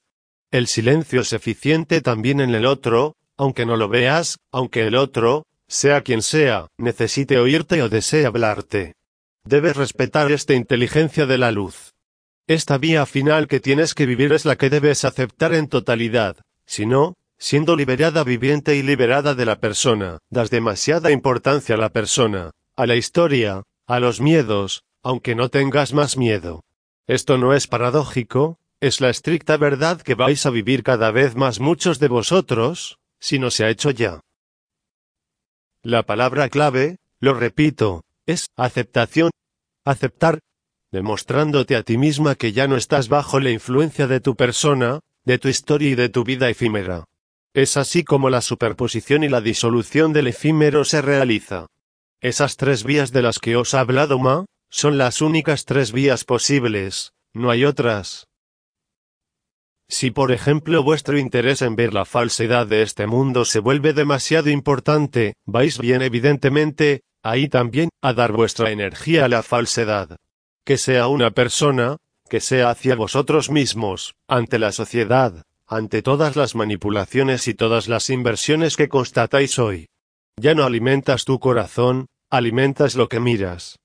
El silencio es eficiente también en el otro, aunque no lo veas, aunque el otro, sea quien sea, necesite oírte o desee hablarte. Debes respetar esta inteligencia de la luz. Esta vía final que tienes que vivir es la que debes aceptar en totalidad, si no, siendo liberada viviente y liberada de la persona, das demasiada importancia a la persona, a la historia, a los miedos, aunque no tengas más miedo. Esto no es paradójico, es la estricta verdad que vais a vivir cada vez más muchos de vosotros, si no se ha hecho ya. La palabra clave, lo repito, es aceptación. Aceptar, demostrándote a ti misma que ya no estás bajo la influencia de tu persona, de tu historia y de tu vida efímera. Es así como la superposición y la disolución del efímero se realiza. Esas tres vías de las que os ha hablado Ma, son las únicas tres vías posibles, no hay otras. Si por ejemplo vuestro interés en ver la falsedad de este mundo se vuelve demasiado importante, vais bien evidentemente, ahí también, a dar vuestra energía a la falsedad. Que sea una persona, que sea hacia vosotros mismos, ante la sociedad, ante todas las manipulaciones y todas las inversiones que constatáis hoy. Ya no alimentas tu corazón, alimentas lo que miras.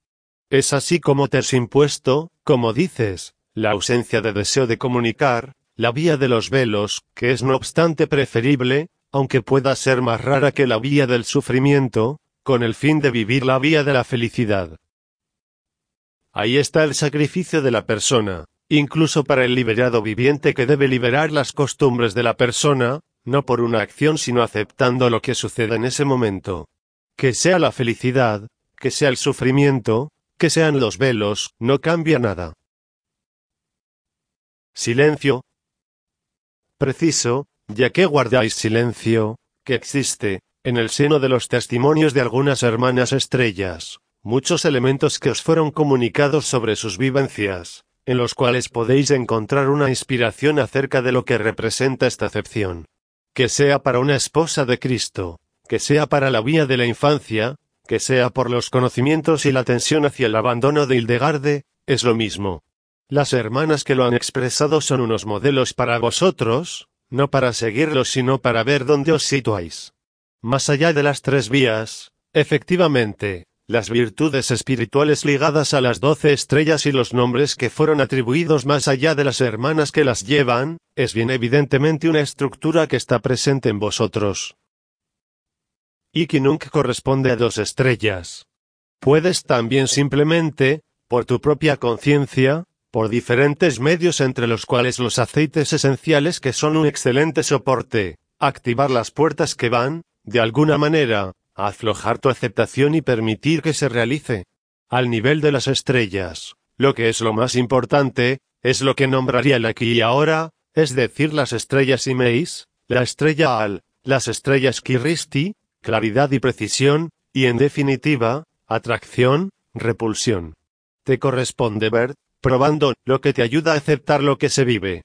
Es así como te has impuesto, como dices, la ausencia de deseo de comunicar, la vía de los velos, que es no obstante preferible, aunque pueda ser más rara que la vía del sufrimiento, con el fin de vivir la vía de la felicidad. Ahí está el sacrificio de la persona, incluso para el liberado viviente que debe liberar las costumbres de la persona, no por una acción sino aceptando lo que sucede en ese momento. Que sea la felicidad, que sea el sufrimiento, que sean los velos, no cambia nada. Silencio. Preciso, ya que guardáis silencio, que existe, en el seno de los testimonios de algunas hermanas estrellas, muchos elementos que os fueron comunicados sobre sus vivencias, en los cuales podéis encontrar una inspiración acerca de lo que representa esta acepción. Que sea para una esposa de Cristo, que sea para la vía de la infancia, que sea por los conocimientos y la tensión hacia el abandono de Hildegarde, es lo mismo. Las hermanas que lo han expresado son unos modelos para vosotros, no para seguirlos sino para ver dónde os situáis. Más allá de las tres vías, efectivamente, las virtudes espirituales ligadas a las doce estrellas y los nombres que fueron atribuidos más allá de las hermanas que las llevan, es bien evidentemente una estructura que está presente en vosotros. Ikinunk corresponde a dos estrellas. Puedes también simplemente, por tu propia conciencia, por diferentes medios entre los cuales los aceites esenciales que son un excelente soporte, activar las puertas que van, de alguna manera, aflojar tu aceptación y permitir que se realice. Al nivel de las estrellas, lo que es lo más importante, es lo que nombraría el aquí y ahora, es decir, las estrellas Imeis, la estrella Al, las estrellas Kiristi, claridad y precisión, y en definitiva, atracción, repulsión. Te corresponde ver, probando, lo que te ayuda a aceptar lo que se vive.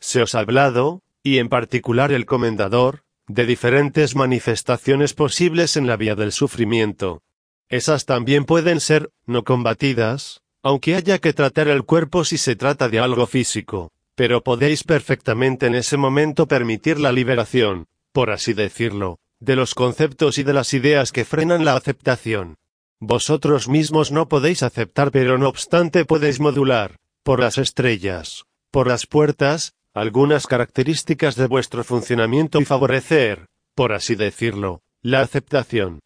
Se os ha hablado, y en particular el comendador, de diferentes manifestaciones posibles en la vía del sufrimiento. Esas también pueden ser no combatidas, aunque haya que tratar el cuerpo si se trata de algo físico, pero podéis perfectamente en ese momento permitir la liberación, por así decirlo, de los conceptos y de las ideas que frenan la aceptación. Vosotros mismos no podéis aceptar pero no obstante podéis modular, por las estrellas, por las puertas, algunas características de vuestro funcionamiento y favorecer, por así decirlo, la aceptación.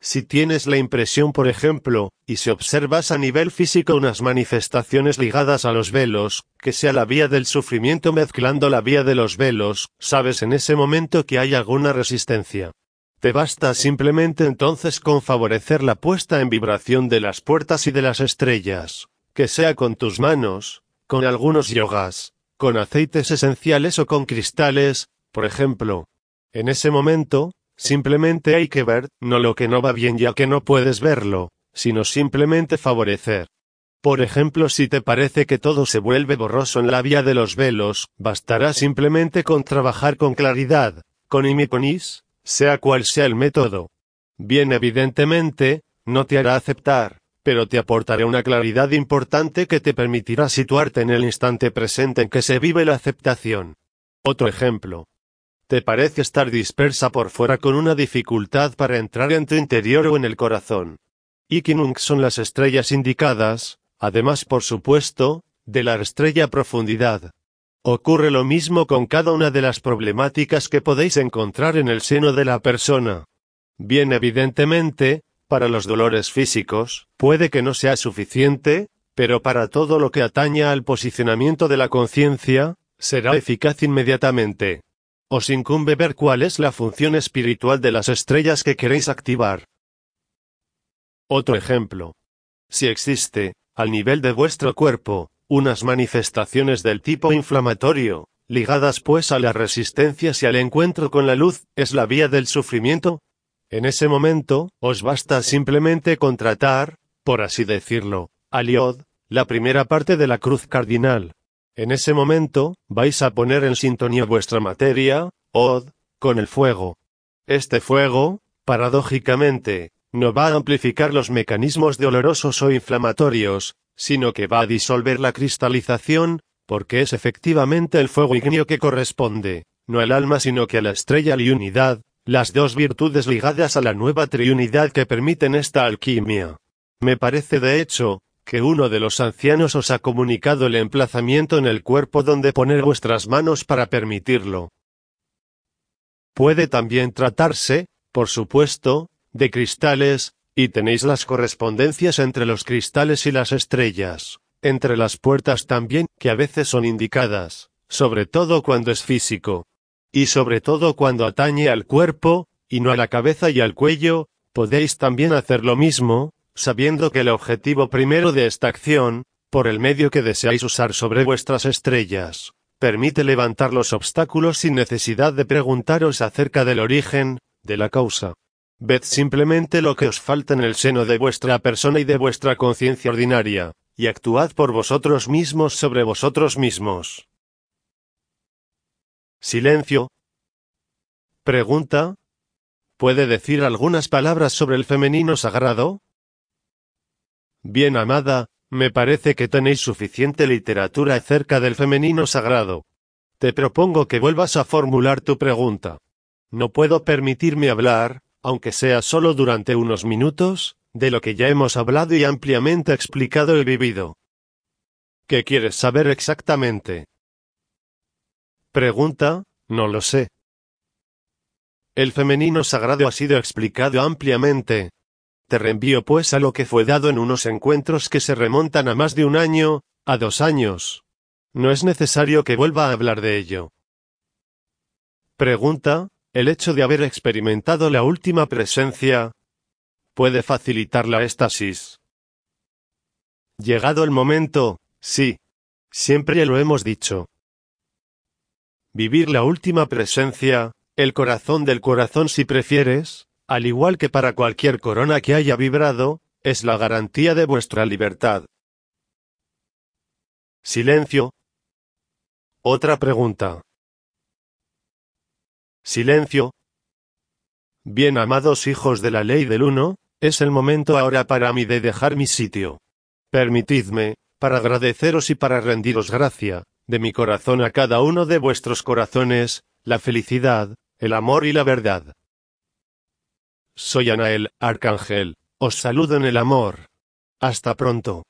Si tienes la impresión, por ejemplo, y si observas a nivel físico unas manifestaciones ligadas a los velos, que sea la vía del sufrimiento mezclando la vía de los velos, sabes en ese momento que hay alguna resistencia. Te basta simplemente entonces con favorecer la puesta en vibración de las puertas y de las estrellas, que sea con tus manos, con algunos yogas, con aceites esenciales o con cristales, por ejemplo. En ese momento, simplemente hay que ver, no lo que no va bien ya que no puedes verlo, sino simplemente favorecer. Por ejemplo, si te parece que todo se vuelve borroso en la vía de los velos, bastará simplemente con trabajar con claridad, con imiponis, sea cual sea el método. Bien evidentemente, no te hará aceptar, pero te aportaré una claridad importante que te permitirá situarte en el instante presente en que se vive la aceptación. Otro ejemplo. Te parece estar dispersa por fuera con una dificultad para entrar en tu interior o en el corazón. Ikinung son las estrellas indicadas, además por supuesto, de la estrella profundidad. Ocurre lo mismo con cada una de las problemáticas que podéis encontrar en el seno de la persona. Bien evidentemente, para los dolores físicos, puede que no sea suficiente, pero para todo lo que ataña al posicionamiento de la conciencia, será eficaz inmediatamente. Os incumbe ver cuál es la función espiritual de las estrellas que queréis activar. Otro ejemplo. Si existe, al nivel de vuestro cuerpo, unas manifestaciones del tipo inflamatorio, ligadas pues a las resistencias y al encuentro con la luz, es la vía del sufrimiento, en ese momento, os basta simplemente contratar, por así decirlo, aliod, la primera parte de la cruz cardinal. En ese momento, vais a poner en sintonía vuestra materia, od, con el fuego. Este fuego, paradójicamente, no va a amplificar los mecanismos dolorosos o inflamatorios, sino que va a disolver la cristalización, porque es efectivamente el fuego ignio que corresponde, no al alma sino que a la estrella y unidad, las dos virtudes ligadas a la nueva triunidad que permiten esta alquimia. Me parece de hecho, que uno de los ancianos os ha comunicado el emplazamiento en el cuerpo donde poner vuestras manos para permitirlo. Puede también tratarse, por supuesto, de cristales, y tenéis las correspondencias entre los cristales y las estrellas, entre las puertas también, que a veces son indicadas, sobre todo cuando es físico. Y sobre todo cuando atañe al cuerpo, y no a la cabeza y al cuello, podéis también hacer lo mismo, sabiendo que el objetivo primero de esta acción, por el medio que deseáis usar sobre vuestras estrellas, permite levantar los obstáculos sin necesidad de preguntaros acerca del origen, de la causa. Ved simplemente lo que os falta en el seno de vuestra persona y de vuestra conciencia ordinaria, y actuad por vosotros mismos sobre vosotros mismos. Silencio. Pregunta. ¿Puede decir algunas palabras sobre el femenino sagrado? Bien amada, me parece que tenéis suficiente literatura acerca del femenino sagrado. Te propongo que vuelvas a formular tu pregunta. No puedo permitirme hablar, aunque sea solo durante unos minutos, de lo que ya hemos hablado y ampliamente explicado y vivido. ¿Qué quieres saber exactamente? Pregunta, no lo sé. El femenino sagrado ha sido explicado ampliamente. Te reenvío pues a lo que fue dado en unos encuentros que se remontan a más de un año, a dos años. No es necesario que vuelva a hablar de ello. Pregunta, el hecho de haber experimentado la última presencia puede facilitar la éxtasis. Llegado el momento, sí. Siempre lo hemos dicho. Vivir la última presencia, el corazón del corazón si prefieres, al igual que para cualquier corona que haya vibrado, es la garantía de vuestra libertad. Silencio. Otra pregunta. Silencio. Bien amados hijos de la ley del uno, es el momento ahora para mí de dejar mi sitio. Permitidme, para agradeceros y para rendiros gracia, de mi corazón a cada uno de vuestros corazones, la felicidad, el amor y la verdad. Soy Anael, Arcángel, os saludo en el amor. Hasta pronto.